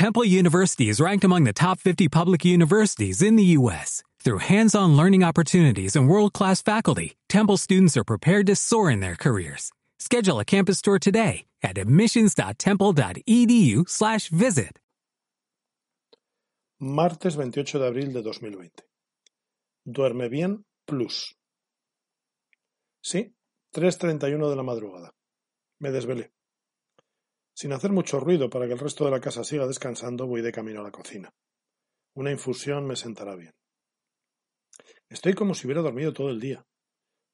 Temple University is ranked among the top 50 public universities in the U.S. Through hands-on learning opportunities and world-class faculty, Temple students are prepared to soar in their careers. Schedule a campus tour today at admissions.temple.edu/visit. Martes 28 de abril de 2020. Duerme bien plus. Sí, 3.31 de la madrugada. Me desvelé. Sin hacer mucho ruido para que el resto de la casa siga descansando, voy de camino a la cocina. Una infusión me sentará bien. Estoy como si hubiera dormido todo el día.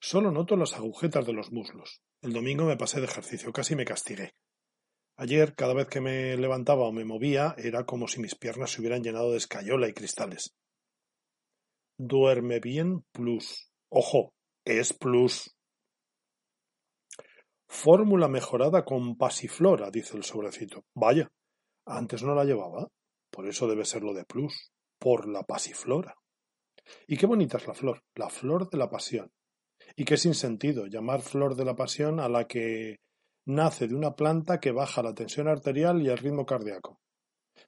Solo noto las agujetas de los muslos. El domingo me pasé de ejercicio, casi me castigué. Ayer, cada vez que me levantaba o me movía, era como si mis piernas se hubieran llenado de escayola y cristales. Duerme bien plus. Ojo, es plus. Fórmula mejorada con pasiflora, dice el sobrecito. Vaya, antes no la llevaba. Por eso debe ser lo de plus. Por la pasiflora. Y qué bonita es la flor, la flor de la pasión. Y qué sin sentido llamar flor de la pasión a la que nace de una planta que baja la tensión arterial y el ritmo cardíaco.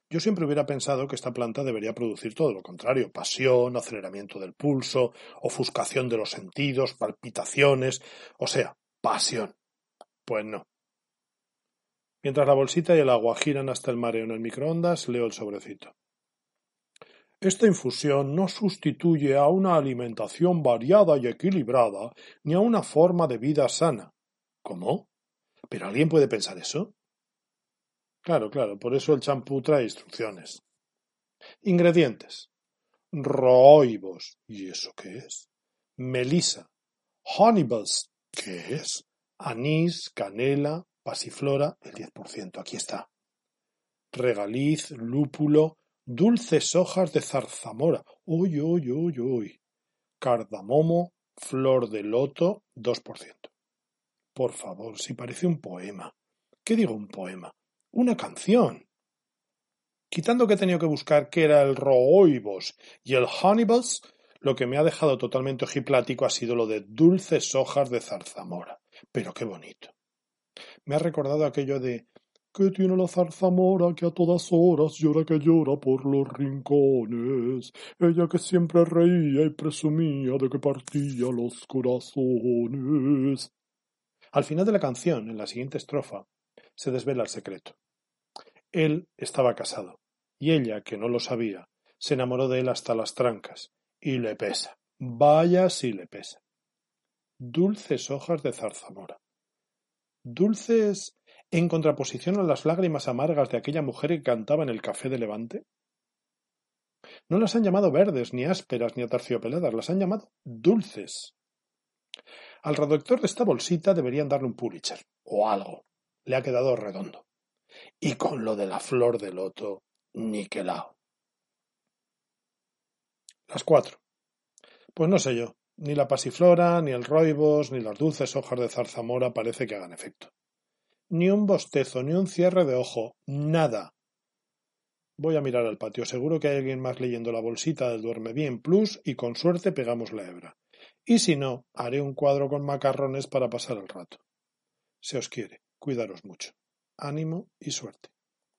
Yo siempre hubiera pensado que esta planta debería producir todo lo contrario, pasión, aceleramiento del pulso, ofuscación de los sentidos, palpitaciones, o sea, pasión. Pues no. Mientras la bolsita y el agua giran hasta el mareo en el microondas, leo el sobrecito. Esta infusión no sustituye a una alimentación variada y equilibrada ni a una forma de vida sana. ¿Cómo? ¿Pero alguien puede pensar eso? Claro, claro, por eso el champú trae instrucciones. Ingredientes. Roibos. ¿Y eso qué es? Melisa. Honeybus. ¿Qué es? Anís, canela, pasiflora, el 10%. Aquí está. Regaliz, lúpulo, dulces hojas de zarzamora. Uy, uy, uy, uy. Cardamomo, flor de loto, 2%. Por favor, si parece un poema. ¿Qué digo un poema? Una canción. Quitando que he tenido que buscar qué era el rooibos y el honeybus, lo que me ha dejado totalmente ojiplático ha sido lo de dulces hojas de zarzamora. Pero qué bonito. Me ha recordado aquello de que tiene la zarzamora que a todas horas llora que llora por los rincones, ella que siempre reía y presumía de que partía los corazones. Al final de la canción, en la siguiente estrofa, se desvela el secreto. Él estaba casado, y ella, que no lo sabía, se enamoró de él hasta las trancas, y le pesa. Vaya si le pesa. Dulces hojas de zarzamora. Dulces en contraposición a las lágrimas amargas de aquella mujer que cantaba en el café de Levante? No las han llamado verdes, ni ásperas, ni aterciopeladas, las han llamado dulces. Al redactor de esta bolsita deberían darle un Pulitzer, o algo. Le ha quedado redondo. Y con lo de la flor de loto, niquelao. Las cuatro. Pues no sé yo, ni la pasiflora, ni el roibos, ni las dulces hojas de zarzamora parece que hagan efecto. Ni un bostezo, ni un cierre de ojo, nada. Voy a mirar al patio, seguro que hay alguien más leyendo la bolsita del Duerme Bien Plus y con suerte pegamos la hebra. Y si no, haré un cuadro con macarrones para pasar el rato. Se os quiere, cuidaros mucho. Ánimo y suerte.